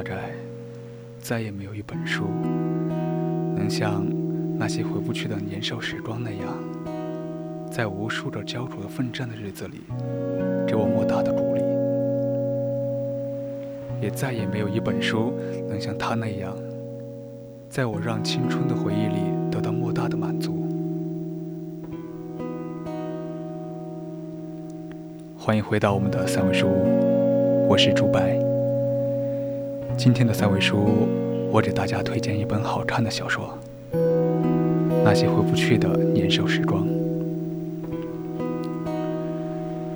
大概再也没有一本书能像那些回不去的年少时光那样，在无数个焦灼的奋战的日子里，给我莫大的鼓励。也再也没有一本书能像他那样，在我让青春的回忆里得到莫大的满足。欢迎回到我们的三味书屋，我是朱白。今天的三味书，我给大家推荐一本好看的小说，《那些回不去的年少时光》。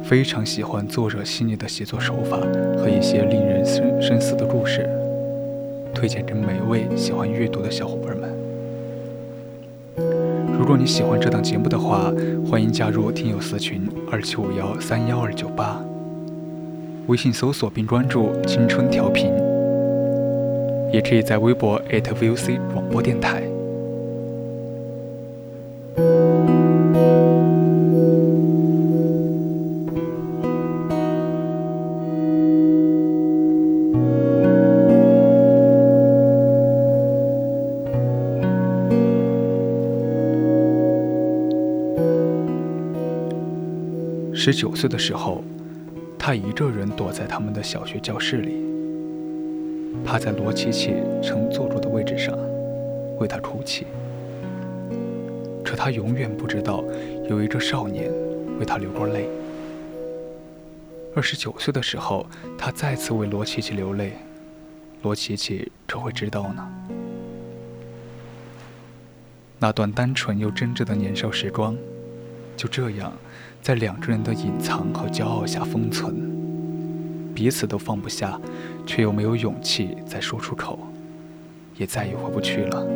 非常喜欢作者细腻的写作手法和一些令人深深思的故事，推荐给每位喜欢阅读的小伙伴们。如果你喜欢这档节目的话，欢迎加入听友私群二七五幺三幺二九八，微信搜索并关注“青春调频”，也可以在微博 @VOC 广播电台。十九岁的时候，他一个人躲在他们的小学教室里，趴在罗琪琪曾坐过的位置上，为她哭泣。可他永远不知道，有一个少年为他流过泪。二十九岁的时候，他再次为罗琪琪流泪，罗琪琪可会知道呢？那段单纯又真挚的年少时光，就这样。在两个人的隐藏和骄傲下封存，彼此都放不下，却又没有勇气再说出口，也再也回不去了。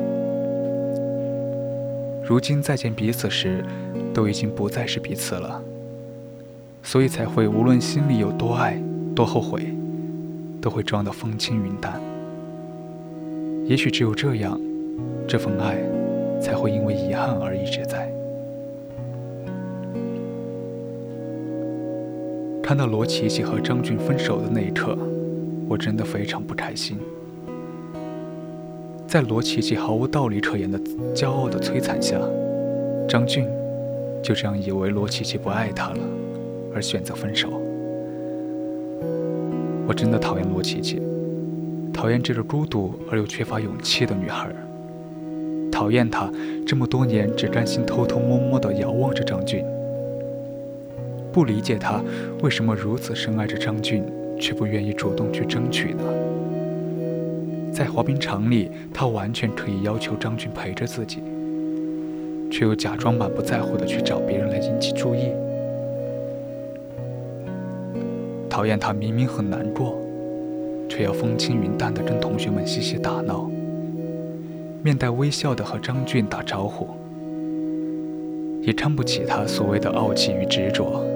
如今再见彼此时，都已经不再是彼此了，所以才会无论心里有多爱、多后悔，都会装得风轻云淡。也许只有这样，这份爱才会因为遗憾而一直在。看到罗琪琪和张俊分手的那一刻，我真的非常不开心。在罗琪琪毫无道理可言的骄傲的摧残下，张俊就这样以为罗琪琪不爱他了，而选择分手。我真的讨厌罗琪琪，讨厌这个孤独而又缺乏勇气的女孩，讨厌她这么多年只甘心偷偷摸摸地遥望着张俊。不理解他为什么如此深爱着张俊，却不愿意主动去争取呢？在滑冰场里，他完全可以要求张俊陪着自己，却又假装满不在乎的去找别人来引起注意。讨厌他明明很难过，却要风轻云淡的跟同学们嬉戏打闹，面带微笑的和张俊打招呼，也看不起他所谓的傲气与执着。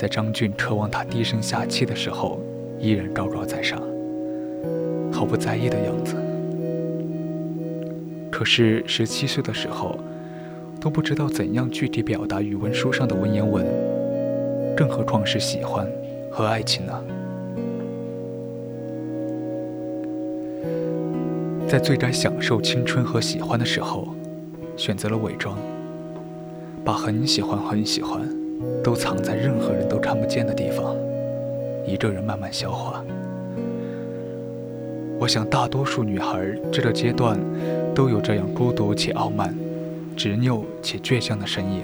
在张俊渴望他低声下气的时候，依然高高在上，毫不在意的样子。可是十七岁的时候，都不知道怎样具体表达语文书上的文言文，更何况是喜欢和爱情呢？在最该享受青春和喜欢的时候，选择了伪装，把很喜欢很喜欢。都藏在任何人都看不见的地方，一个人慢慢消化。我想，大多数女孩这个阶段都有这样孤独且傲慢、执拗且倔强的身影。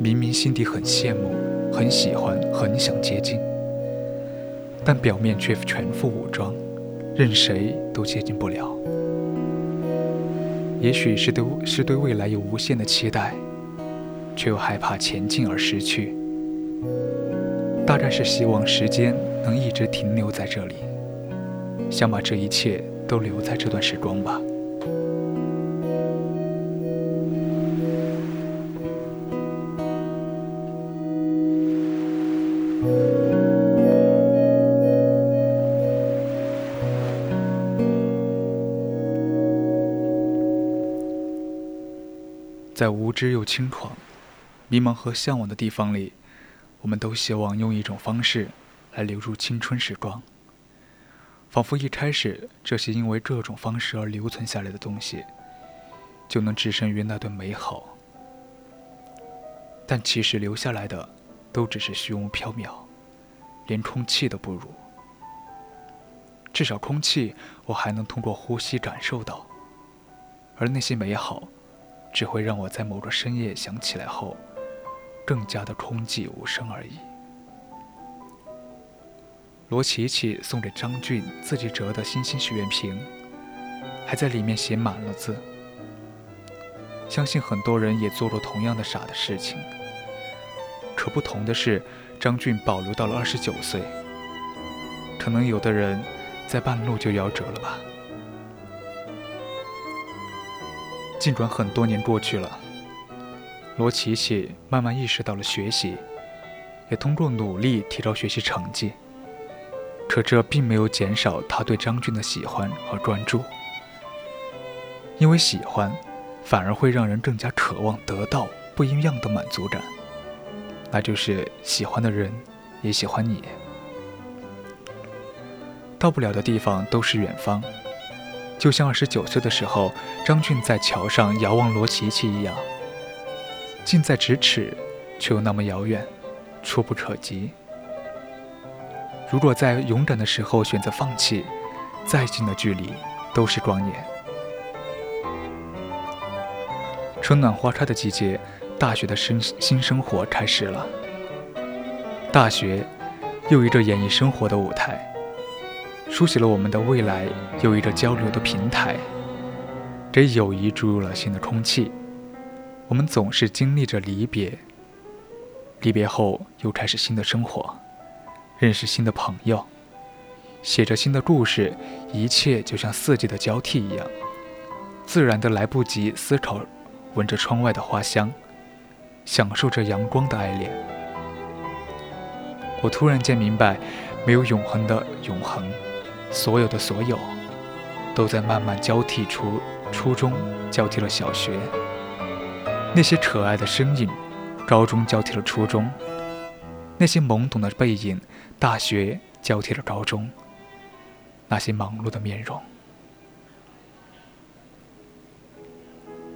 明明心底很羡慕、很喜欢、很想接近，但表面却全副武装，任谁都接近不了。也许是对是对未来有无限的期待，却又害怕前进而失去。大概是希望时间能一直停留在这里，想把这一切都留在这段时光吧。在无知又轻狂、迷茫和向往的地方里，我们都希望用一种方式来留住青春时光。仿佛一开始，这些因为这种方式而留存下来的东西，就能置身于那段美好。但其实留下来的，都只是虚无缥缈，连空气都不如。至少空气，我还能通过呼吸感受到，而那些美好。只会让我在某个深夜想起来后，更加的空寂无声而已。罗琪琪送给张俊自己折的星星许愿瓶，还在里面写满了字。相信很多人也做过同样的傻的事情，可不同的是，张俊保留到了二十九岁。可能有的人在半路就夭折了吧。尽管很多年过去了，罗琪琪慢慢意识到了学习，也通过努力提高学习成绩。可这并没有减少他对张俊的喜欢和关注，因为喜欢，反而会让人更加渴望得到不一样的满足感，那就是喜欢的人也喜欢你。到不了的地方都是远方。就像二十九岁的时候，张俊在桥上遥望罗琪琪一样，近在咫尺，却又那么遥远，触不可及。如果在勇敢的时候选择放弃，再近的距离都是光年。春暖花开的季节，大学的生新生活开始了。大学，又一个演绎生活的舞台。书写了我们的未来，又一个交流的平台，给友谊注入了新的空气。我们总是经历着离别，离别后又开始新的生活，认识新的朋友，写着新的故事。一切就像四季的交替一样，自然的来不及思考，闻着窗外的花香，享受着阳光的爱恋。我突然间明白，没有永恒的永恒。所有的所有，都在慢慢交替出初中，交替了小学；那些可爱的身影，高中交替了初中；那些懵懂的背影，大学交替了高中；那些忙碌的面容，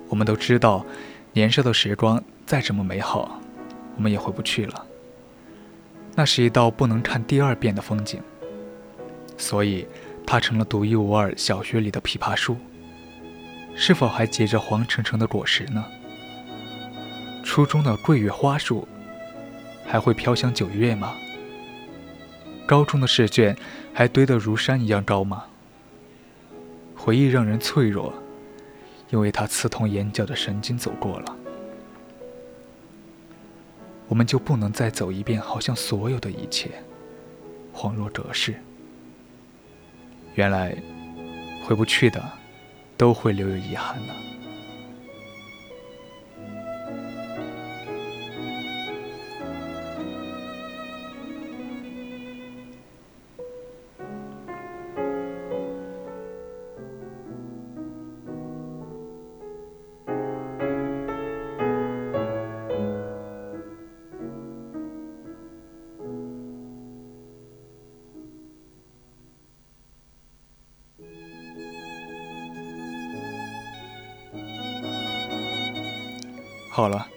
我们都知道，年少的时光再怎么美好，我们也回不去了。那是一道不能看第二遍的风景。所以，它成了独一无二小学里的枇杷树。是否还结着黄澄澄的果实呢？初中的桂月花树，还会飘香九月吗？高中的试卷，还堆得如山一样高吗？回忆让人脆弱，因为它刺痛眼角的神经走过了，我们就不能再走一遍，好像所有的一切，恍若隔世。原来，回不去的，都会留有遗憾呢。好了，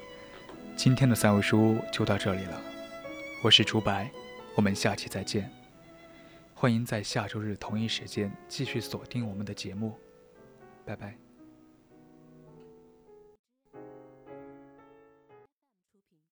今天的三味书屋就到这里了。我是竹白，我们下期再见。欢迎在下周日同一时间继续锁定我们的节目，拜拜。